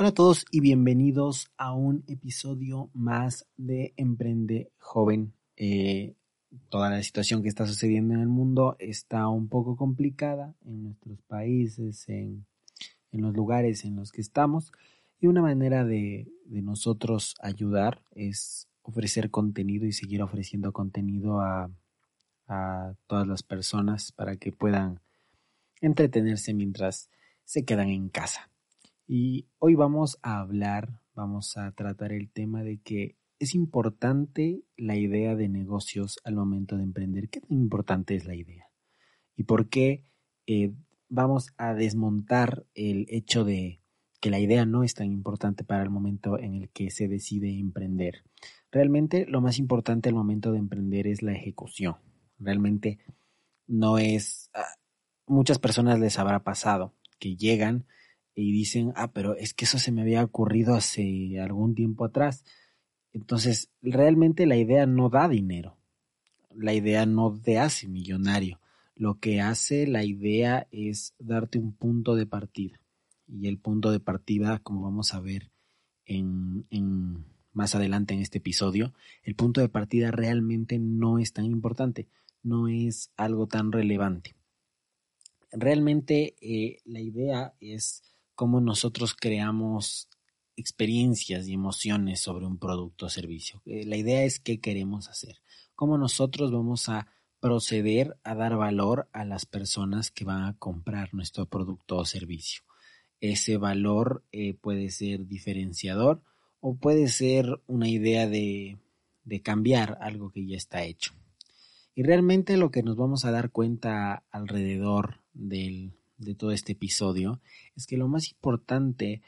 Hola a todos y bienvenidos a un episodio más de Emprende Joven. Eh, toda la situación que está sucediendo en el mundo está un poco complicada en nuestros países, en, los lugares en los que estamos. Y una manera de, nosotros ayudar es ofrecer contenido y seguir ofreciendo contenido a, a todas las personas para que puedan entretenerse mientras se quedan en casa. Y hoy vamos a hablar, vamos a tratar el tema de que es importante la idea de negocios al momento de emprender. ¿Qué tan importante es la idea? ¿Y por qué eh, vamos a desmontar el hecho de que la idea no es tan importante para el momento en el que se decide emprender? Realmente lo más importante al momento de emprender es la ejecución. Realmente no es... Ah, muchas personas les habrá pasado que llegan y dicen, ah, pero es que eso se me había ocurrido hace algún tiempo atrás. Entonces, realmente la idea no da dinero. La idea no te hace millonario. Lo que hace la idea es darte un punto de partida. Y el punto de partida, como vamos a ver en, en más adelante en este episodio, el punto de partida realmente no es tan importante, no es algo tan relevante. Realmente eh, la idea es cómo nosotros creamos experiencias y emociones sobre un producto o servicio. Eh, la idea es qué queremos hacer, cómo nosotros vamos a proceder a dar valor a las personas que van a comprar nuestro producto o servicio. Ese valor eh, puede ser diferenciador o puede ser una idea de, de cambiar algo que ya está hecho. Y realmente lo que nos vamos a dar cuenta alrededor del, de todo este episodio es que lo más importante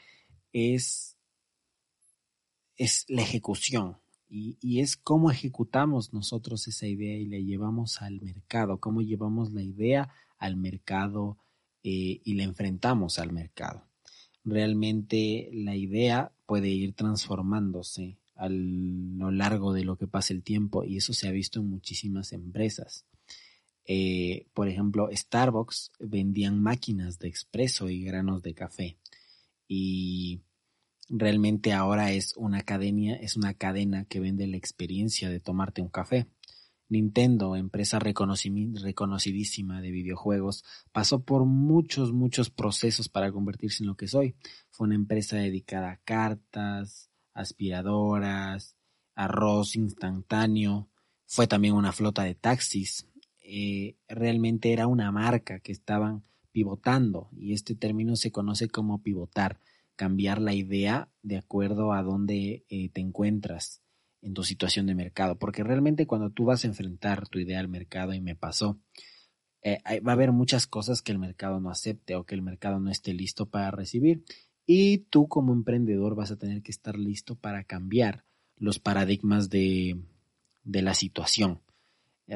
es, es la ejecución y, es cómo ejecutamos nosotros esa idea y la llevamos al mercado, cómo llevamos la idea al mercado eh, y la enfrentamos al mercado. Realmente la idea puede ir transformándose a lo largo de lo que pasa el tiempo y eso se ha visto en muchísimas empresas. Eh, por ejemplo, Starbucks vendían máquinas de expreso y granos de café. Y realmente ahora es una es una cadena que vende la experiencia de tomarte un café. Nintendo, empresa reconocidísima de videojuegos, pasó por muchos, muchos procesos para convertirse en lo que soy. Fue una empresa dedicada a cartas, aspiradoras, arroz instantáneo. Fue también una flota de taxis, realmente era una marca que estaban pivotando y este término se conoce como pivotar, cambiar la idea de acuerdo a dónde eh, te encuentras en tu situación de mercado, porque realmente cuando tú vas a enfrentar tu idea al mercado y me pasó, eh, va a haber muchas cosas que el mercado no acepte o que el mercado no esté listo para recibir y tú como emprendedor vas a tener que estar listo para cambiar los paradigmas de la situación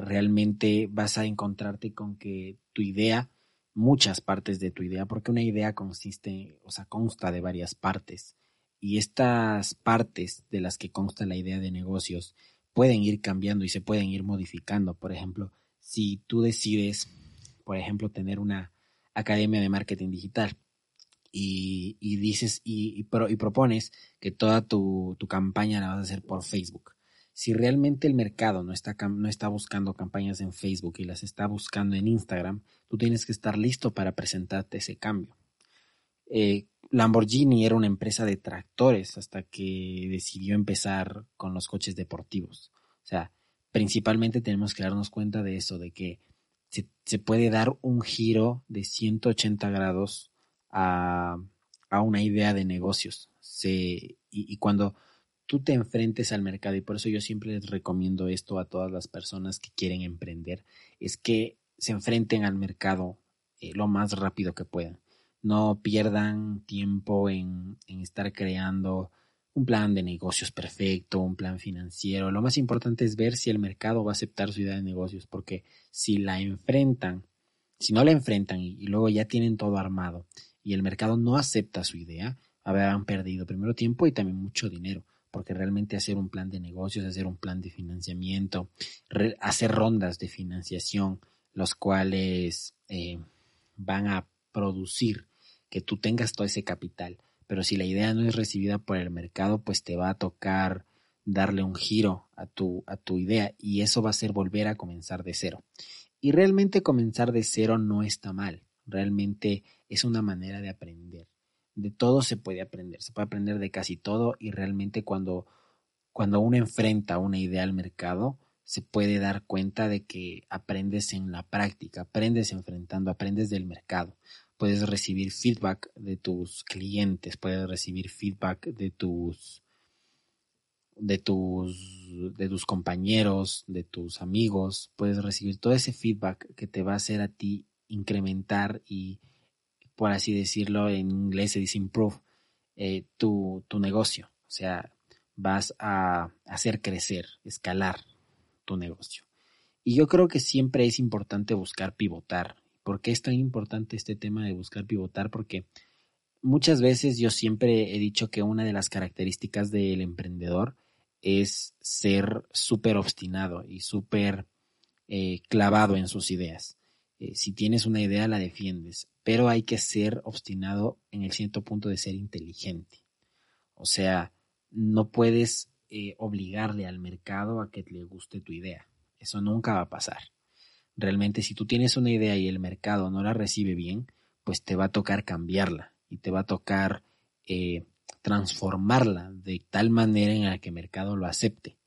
realmente vas a encontrarte con que tu idea, muchas partes de tu idea, porque una idea consiste, o sea, consta de varias partes. Y estas partes de las que consta la idea de negocios pueden ir cambiando y se pueden ir modificando. Por ejemplo, si tú decides, por ejemplo, tener una academia de marketing digital y, dices y, propones que toda tu, tu campaña la vas a hacer por Facebook si realmente el mercado no está, no está buscando campañas en Facebook y las está buscando en Instagram, tú tienes que estar listo para presentarte ese cambio. Eh, Lamborghini era una empresa de tractores hasta que decidió empezar con los coches deportivos. O sea, principalmente tenemos que darnos cuenta de eso, de que se, puede dar un giro de 180 grados a, una idea de negocios. y, cuando tú te enfrentes al mercado y por eso yo siempre les recomiendo esto a todas las personas que quieren emprender, es que se enfrenten al mercado eh, lo más rápido que puedan. No pierdan tiempo en, en estar creando un plan de negocios perfecto, un plan financiero. Lo más importante es ver si el mercado va a aceptar su idea de negocios, porque si la enfrentan, si no la enfrentan y, y luego ya tienen todo armado y el mercado no acepta su idea, habrán perdido primero tiempo y también mucho dinero porque realmente hacer un plan de negocios, hacer un plan de financiamiento, hacer rondas de financiación, los cuales eh, van a producir que tú tengas todo ese capital pero si la idea no es recibida por el mercado, pues te va a tocar darle un giro a tu, a tu idea y eso va a ser volver a comenzar de cero. Y realmente comenzar de cero no está mal, realmente es una manera de aprender. De todo se puede aprender, se puede aprender de casi todo y realmente cuando, cuando uno enfrenta una idea al mercado, se puede dar cuenta de que aprendes en la práctica, aprendes enfrentando, aprendes del mercado. Puedes recibir feedback de tus clientes, puedes recibir feedback de tus de tus de tus compañeros, de tus amigos, puedes recibir todo ese feedback que te va a hacer a ti incrementar y por así decirlo en inglés se dice improve eh, tu, tu negocio, o sea, vas a hacer crecer, escalar tu negocio. Y yo creo que siempre es importante buscar pivotar. ¿Por qué es tan importante este tema de buscar pivotar? Porque muchas veces yo siempre he dicho que una de las características del emprendedor es ser súper obstinado y súper eh, clavado en sus ideas. Eh, si tienes una idea, la defiendes, pero hay que ser obstinado en el cierto punto de ser inteligente. O sea, no puedes eh, obligarle al mercado a que le guste tu idea. Eso nunca va a pasar. Realmente si tú tienes una idea y el mercado no la recibe bien, pues te va a tocar cambiarla y te va a tocar eh, transformarla de tal manera en la que el mercado lo acepte.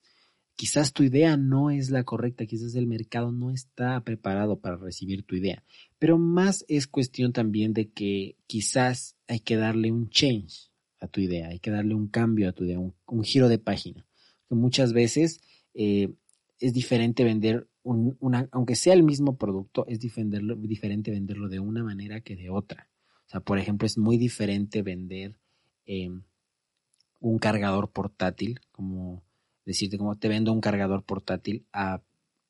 Quizás tu idea no es la correcta, quizás el mercado no está preparado para recibir tu idea, pero más es cuestión también de que quizás hay que darle un change, a tu idea, hay que darle un cambio a tu idea, un, giro de página. Que muchas veces eh, es diferente vender un, aunque sea el mismo producto, es diferente venderlo de una manera que de otra. O sea, por ejemplo, es muy diferente vender em, un cargador portátil, como decirte, como te vendo un cargador portátil, a,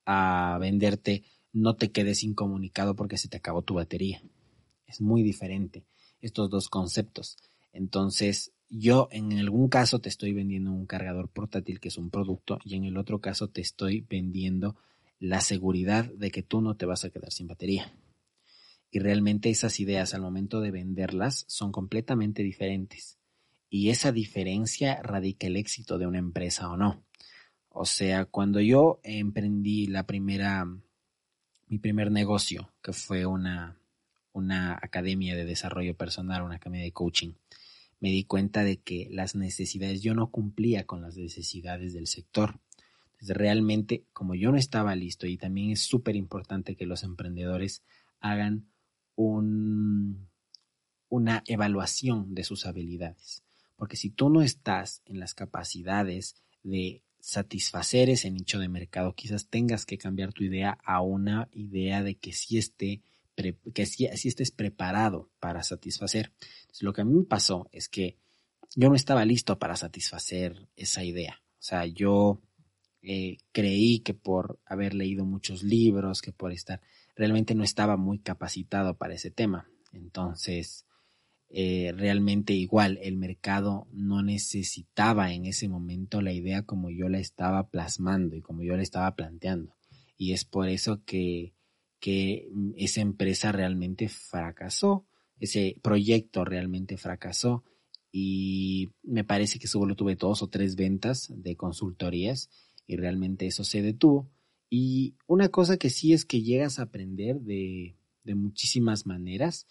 a venderte no te quedes incomunicado porque se te acabó tu batería. Es muy diferente estos dos conceptos. Entonces, yo en algún caso te estoy vendiendo un cargador portátil que es un producto y en el otro caso te estoy vendiendo la seguridad de que tú no te vas a quedar sin batería. Y realmente esas ideas al momento de venderlas son completamente diferentes. Y esa diferencia radica el éxito de una empresa o no. O sea, cuando yo emprendí la primera, mi primer negocio, que fue una, una academia de desarrollo personal, una academia de coaching, me di cuenta de que las necesidades, yo no cumplía con las necesidades del sector. Entonces, realmente, como yo no estaba listo, y también es súper importante que los emprendedores hagan un, una evaluación de sus habilidades. Porque si tú no estás en las capacidades de satisfacer ese nicho de mercado, quizás tengas que cambiar tu idea a una idea de que sí esté que estés preparado para satisfacer. lo que a mí me pasó es que yo no estaba listo para satisfacer esa idea. O sea, yo eh, creí que por haber leído muchos libros, que por estar, realmente no estaba muy capacitado para ese tema. Entonces, eh, realmente igual el mercado no necesitaba en ese momento la idea como yo la estaba plasmando y como yo la estaba planteando. Y es por eso que que mm, esa empresa realmente fracasó, ese proyecto realmente fracasó y me parece que solo tuve dos o tres ventas de consultorías y realmente eso se detuvo. Y una cosa que sí es que llegas a aprender de, de muchísimas maneras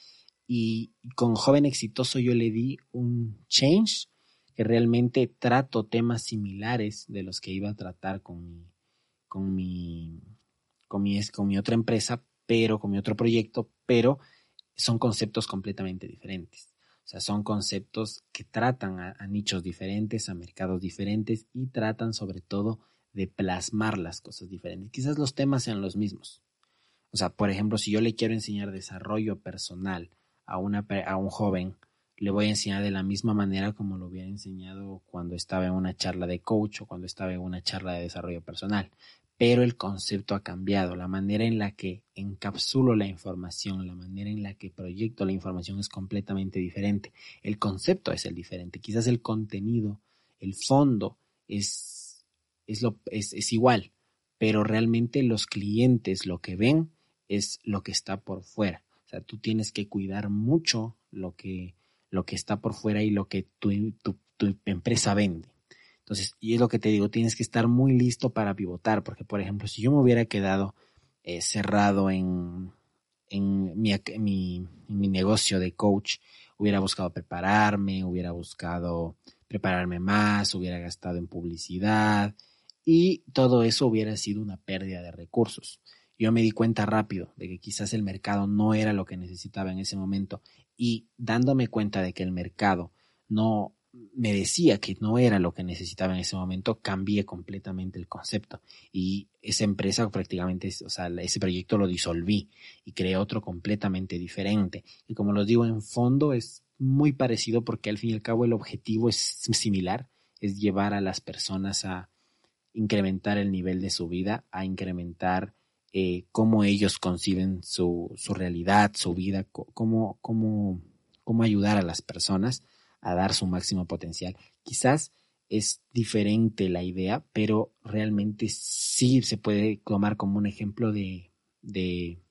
y con joven exitoso yo le di un change que realmente trato temas similares de los que iba a tratar con mi, con mi con mi, con mi otra empresa, pero con mi otro proyecto, pero son conceptos completamente diferentes. O sea, son conceptos que tratan a, nichos diferentes, a mercados diferentes y tratan sobre todo de plasmar las cosas diferentes. Quizás los temas sean los mismos. O sea, por ejemplo, si yo le quiero enseñar desarrollo personal a, una, a un joven, le voy a enseñar de la misma manera como lo hubiera enseñado cuando estaba en una charla de coach o cuando estaba en una charla de desarrollo personal pero el concepto ha cambiado. La manera en la que encapsulo la información, la manera en la que proyecto la información es completamente diferente. El concepto es el diferente. Quizás el contenido, el fondo es, es, lo, es, es igual, pero realmente los clientes lo que ven es lo que está por fuera. O sea, tú tienes que cuidar mucho lo que, lo que está por fuera y lo que tu, empresa vende. Entonces, y es lo que te digo, tienes que estar muy listo para pivotar, porque por ejemplo, si yo me hubiera quedado eh, cerrado en, en mi, mi, mi negocio de coach, hubiera buscado prepararme, hubiera buscado prepararme más, hubiera gastado en publicidad y todo eso hubiera sido una pérdida de recursos. Yo me di cuenta rápido de que quizás el mercado no era lo que necesitaba en ese momento y dándome cuenta de que el mercado no me decía que no era lo que necesitaba en ese momento, cambié completamente el concepto y esa empresa prácticamente, o sea, ese proyecto lo disolví y creé otro completamente diferente. Y como los digo, en fondo es muy parecido porque al fin y al cabo el objetivo es similar, es llevar a las personas a incrementar el nivel de su vida, a incrementar eh, cómo ellos conciben su, su realidad, su vida, cómo, cómo, cómo ayudar a las personas a dar su máximo potencial. Quizás es diferente la idea, pero realmente sí se puede tomar como un ejemplo de, de,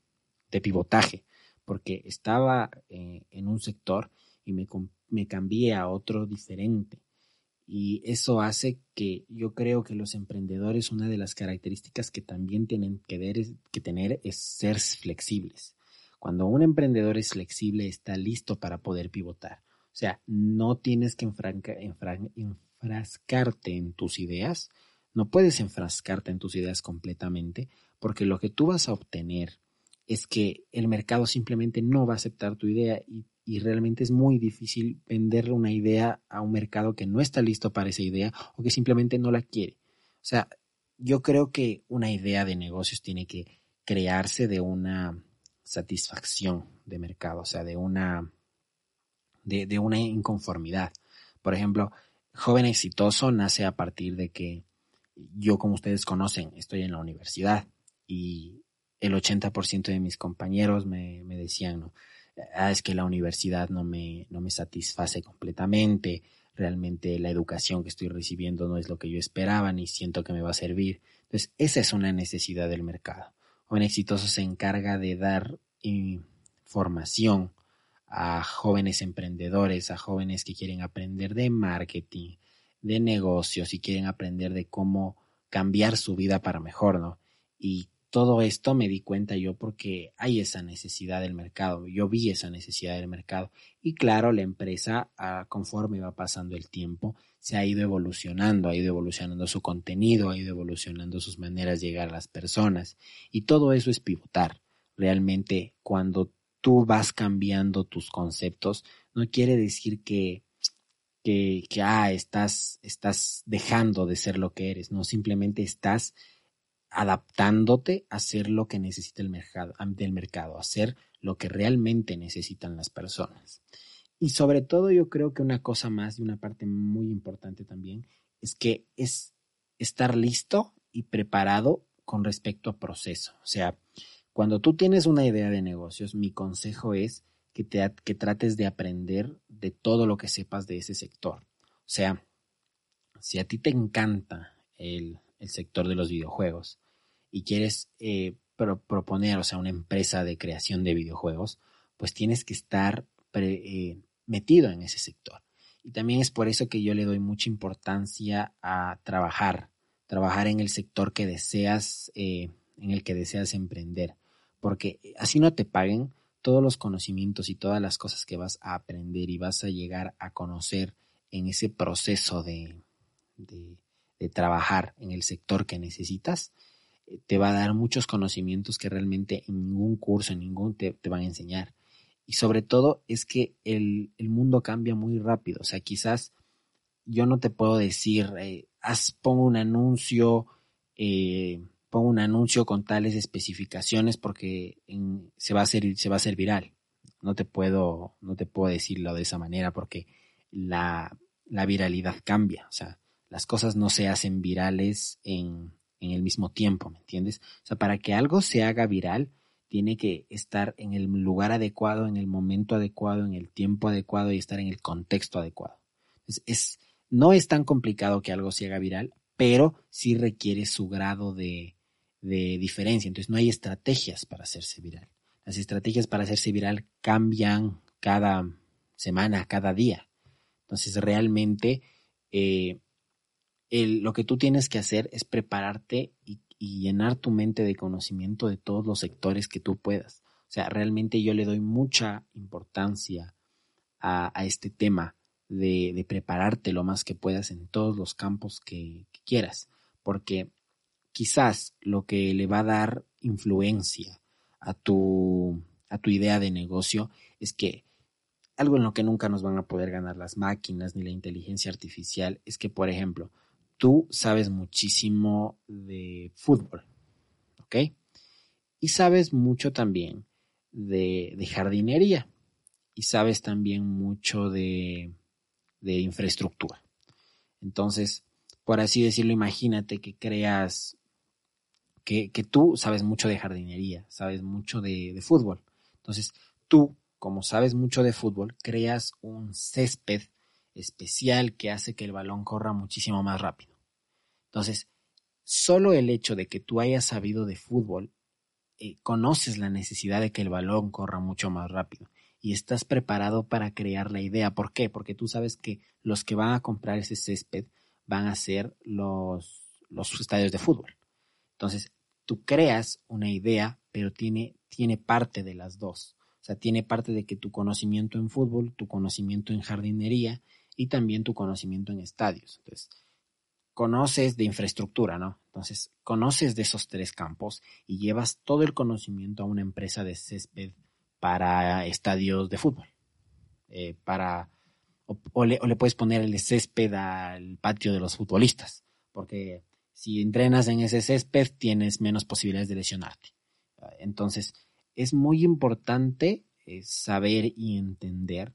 pivotaje, porque estaba eh, en un sector y me, me cambié a otro diferente. Y eso hace que yo creo que los emprendedores, una de las características que también tienen que, tener es ser flexibles. Cuando un emprendedor es flexible, está listo para poder pivotar. O sea, no tienes que enfrascarte en tus ideas, no puedes enfrascarte en tus ideas completamente, porque lo que tú vas a obtener es que el mercado simplemente no va a aceptar tu idea y, y realmente es muy difícil venderle una idea a un mercado que no está listo para esa idea o que simplemente no la quiere. O sea, yo creo que una idea de negocios tiene que crearse de una satisfacción de mercado, o sea, de una de, una inconformidad. Por ejemplo, joven exitoso nace a partir de que yo, como ustedes conocen, estoy en la universidad y el 80% de mis compañeros me, decían, ¿no? Ah, es que la universidad no me, no me satisface completamente, realmente la educación que estoy recibiendo no es lo que yo esperaba ni siento que me va a servir. Entonces, esa es una necesidad del mercado. Joven exitoso se encarga de dar información a jóvenes emprendedores, a jóvenes que quieren aprender de marketing, de negocios y quieren aprender de cómo cambiar su vida para mejor, ¿no? Todo esto me di cuenta yo porque hay esa necesidad del mercado, yo vi esa necesidad del mercado y claro, la empresa ah, conforme va pasando el tiempo se ha ido evolucionando, ha ido evolucionando su contenido, ha ido evolucionando sus maneras de llegar a las personas y todo eso es pivotar. Realmente cuando tú vas cambiando tus conceptos, no quiere decir que, que, que ah, estás, estás dejando de ser lo que eres, no, simplemente estás adaptándote a ser lo que necesita el mercado, del mercado, a ser lo que realmente necesitan las personas. Y sobre todo yo creo que una cosa más y una parte muy importante también es que es estar listo y preparado con respecto a proceso. O sea, cuando tú tienes una idea de negocios, mi consejo es que, te, que trates de aprender de todo lo que sepas de ese sector. O sea, si a ti te encanta el, sector de los videojuegos y quieres eh, proponer, o sea, una empresa de creación de videojuegos, pues tienes que estar eh, metido en ese sector. Y también es por eso que yo le doy mucha importancia a trabajar, trabajar en el sector que deseas, eh, en el que deseas emprender porque así no te paguen todos los conocimientos y todas las cosas que vas a aprender y vas a llegar a conocer en ese proceso de, de, trabajar en el sector que necesitas, te va a dar muchos conocimientos que realmente en ningún curso, en ningún te, van a enseñar. Y sobre todo es que el, mundo cambia muy rápido. O sea, quizás yo no te puedo decir, eh, haz, pongo un anuncio, eh, un anuncio con tales especificaciones porque se, va a hacer, se va a viral. No te puedo, no te puedo decirlo de esa manera porque la, viralidad cambia. O sea, las cosas no se hacen virales en, en el mismo tiempo, ¿me entiendes? O sea, para que algo se haga viral, tiene que estar en el lugar adecuado, en el momento adecuado, en el tiempo adecuado y estar en el contexto adecuado. es, no es tan complicado que algo se haga viral, pero sí requiere su grado de, de diferencia. Entonces no hay estrategias para hacerse viral. Las estrategias para hacerse viral cambian cada, semana, cada día. Entonces, realmente, eh, lo que tú tienes que hacer es prepararte y, llenar tu mente de conocimiento de todos los sectores que tú puedas. O sea, realmente yo le doy mucha importancia a, este tema de, prepararte lo más que puedas en todos los campos que, que quieras, porque quizás lo que le va a dar influencia a tu, a tu idea de negocio es que algo en lo que nunca nos van a poder ganar las máquinas ni la inteligencia artificial es que, por ejemplo, tú sabes muchísimo de fútbol, ¿ok? Y sabes mucho también de, jardinería y sabes también mucho de, de infraestructura. Entonces, por así decirlo, imagínate que creas que, tú sabes mucho de jardinería, sabes mucho de, de fútbol. Entonces, tú, como sabes mucho de fútbol, creas un césped especial que hace que el balón corra muchísimo más rápido. Entonces, solo el hecho de que tú hayas sabido de fútbol, eh, conoces la necesidad de que el balón corra mucho más rápido y estás preparado para crear la idea. ¿Por qué? Porque tú sabes que los que van a comprar ese césped van a ser los, los estadios de fútbol. Entonces, tú creas una idea, pero tiene, tiene parte de las dos. O sea, tiene parte de que tu conocimiento en fútbol, tu conocimiento en jardinería y también tu conocimiento en estadios. Entonces, conoces de infraestructura, ¿no? Entonces, conoces de esos tres campos y llevas todo el conocimiento a una empresa de césped para estadios de fútbol. Eh, para, o, le, o le puedes poner el césped al patio de los futbolistas, porque si entrenas en ese césped tienes menos posibilidades de lesionarte. Entonces, es muy importante eh, saber y entender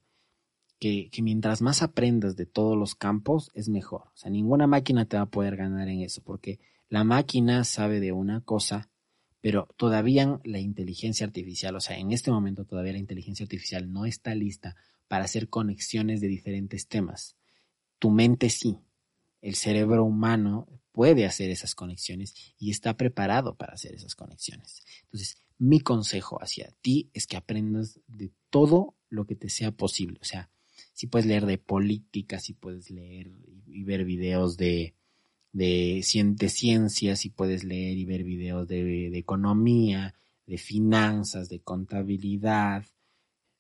que, mientras más aprendas de todos los campos, es mejor. O sea, ninguna máquina te va a poder ganar en eso, porque la máquina sabe de una cosa, pero todavía la inteligencia artificial, o sea, en este momento todavía la inteligencia artificial no está lista para hacer conexiones de diferentes temas. Tu mente sí. El cerebro humano puede hacer esas conexiones y está preparado para hacer esas conexiones. Entonces, mi consejo hacia ti es que aprendas de todo lo que te sea posible. O sea, si puedes leer de política, si puedes leer y ver videos de, de, ciencias, si puedes leer y ver videos de, economía, de finanzas, de contabilidad,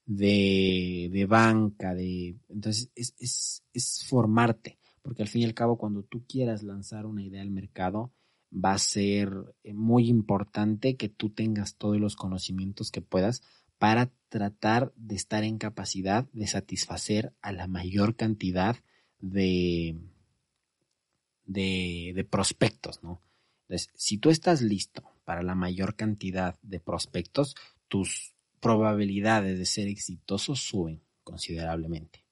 de, de banca, de... Entonces, es, es, es formarte porque al fin y al cabo cuando tú quieras lanzar una idea al mercado, va a ser eh, muy importante que tú tengas todos los conocimientos que puedas para tratar de estar en capacidad de satisfacer a la mayor cantidad de, de, prospectos, ¿no? Entonces, si tú estás listo para la mayor cantidad de prospectos, tus probabilidades de ser exitoso suben considerablemente.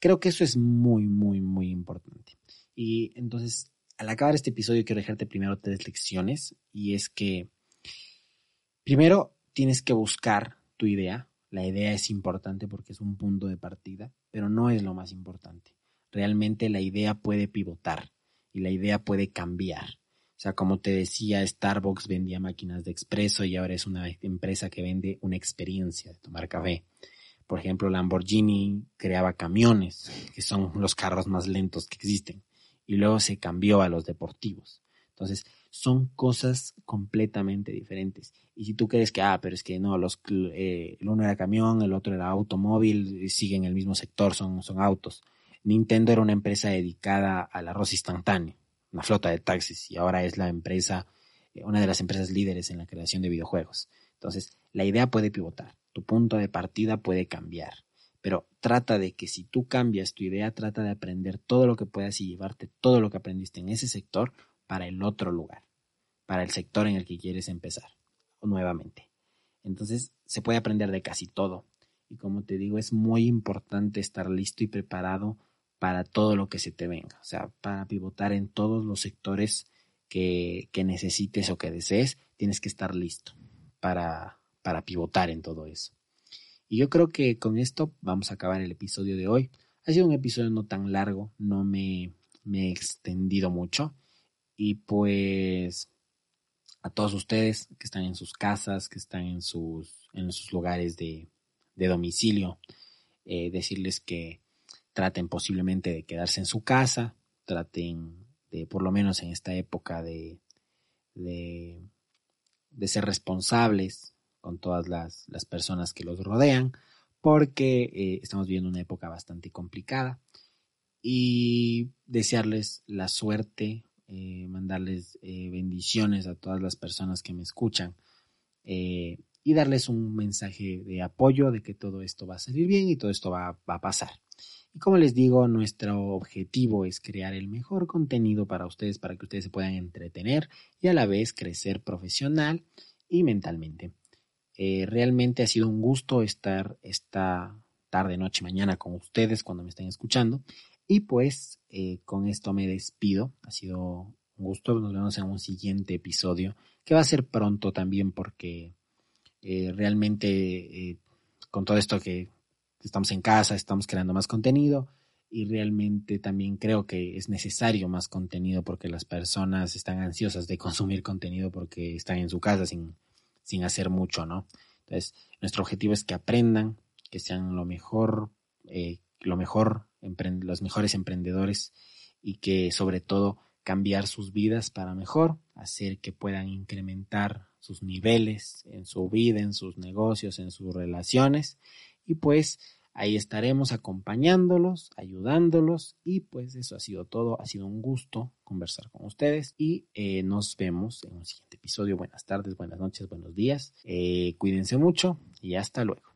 Creo que eso es muy, muy, muy importante. Y entonces, al acabar este episodio, quiero dejarte primero tres lecciones. Y es que, primero, tienes que buscar tu idea. La idea es importante porque es un punto de partida, pero no es lo más importante. Realmente la idea puede pivotar y la idea puede cambiar. O sea, como te decía, Starbucks vendía máquinas de expreso y ahora es una empresa que vende una experiencia de tomar café. Por ejemplo, Lamborghini creaba camiones, que son los carros más lentos que existen, y luego se cambió a los deportivos. Entonces, son cosas completamente diferentes. Y si tú crees que, ah, pero es que no, los, eh, el uno era camión, el otro era automóvil, siguen el mismo sector, son, son autos. Nintendo era una empresa dedicada al arroz instantáneo, una flota de taxis, y ahora es la empresa, eh, una de las empresas líderes en la creación de videojuegos. Entonces, la idea puede pivotar tu punto de partida puede cambiar. Pero trata de que si tú cambias tu idea, trata de aprender todo lo que puedas y llevarte todo lo que aprendiste en ese sector para el otro lugar, para el sector en el que quieres empezar nuevamente. Entonces se puede aprender de casi todo. Y como te digo, es muy importante estar listo y preparado para todo lo que se te venga. O sea, para pivotar en todos los sectores que, que necesites o que desees, tienes que estar listo para, para pivotar en todo eso. Y yo creo que con esto vamos a acabar el episodio de hoy. Ha sido un episodio no tan largo, no me, me he extendido mucho. Y pues a todos ustedes que están en sus casas, que están en sus, en sus lugares de, de domicilio, eh, decirles que traten posiblemente de quedarse en su casa, traten de, por lo menos en esta época, de, de, ser responsables con todas las, personas que los rodean, porque eh, estamos viviendo una época bastante complicada. Y desearles la suerte, eh, mandarles eh, bendiciones a todas las personas que me escuchan y darles un mensaje de apoyo de que todo esto va a salir bien y todo esto va, a pasar. Y como les digo, nuestro objetivo es crear el mejor contenido para ustedes, para que ustedes se puedan entretener y a la vez crecer profesional y mentalmente. Eh, realmente ha sido un gusto estar esta tarde, noche, mañana con ustedes cuando me estén escuchando. Y pues eh, con esto me despido. Ha sido un gusto. Nos vemos en un siguiente episodio que va a ser pronto también porque eh, realmente con todo esto que estamos en casa, estamos creando más contenido y realmente también creo que es necesario más contenido porque las personas están ansiosas de consumir contenido porque están en su casa sin, sin hacer mucho, ¿no? Entonces, nuestro objetivo es que aprendan, que sean lo mejor, eh, lo mejor, los mejores emprendedores y que sobre todo cambiar sus vidas para mejor, hacer que puedan incrementar sus niveles en su vida, en sus negocios, en sus relaciones y pues ahí estaremos acompañándolos, ayudándolos y pues eso ha sido todo, ha sido un gusto conversar con ustedes y eh, nos vemos en un siguiente episodio. Buenas tardes, buenas noches, buenos días, eh, cuídense mucho y hasta luego.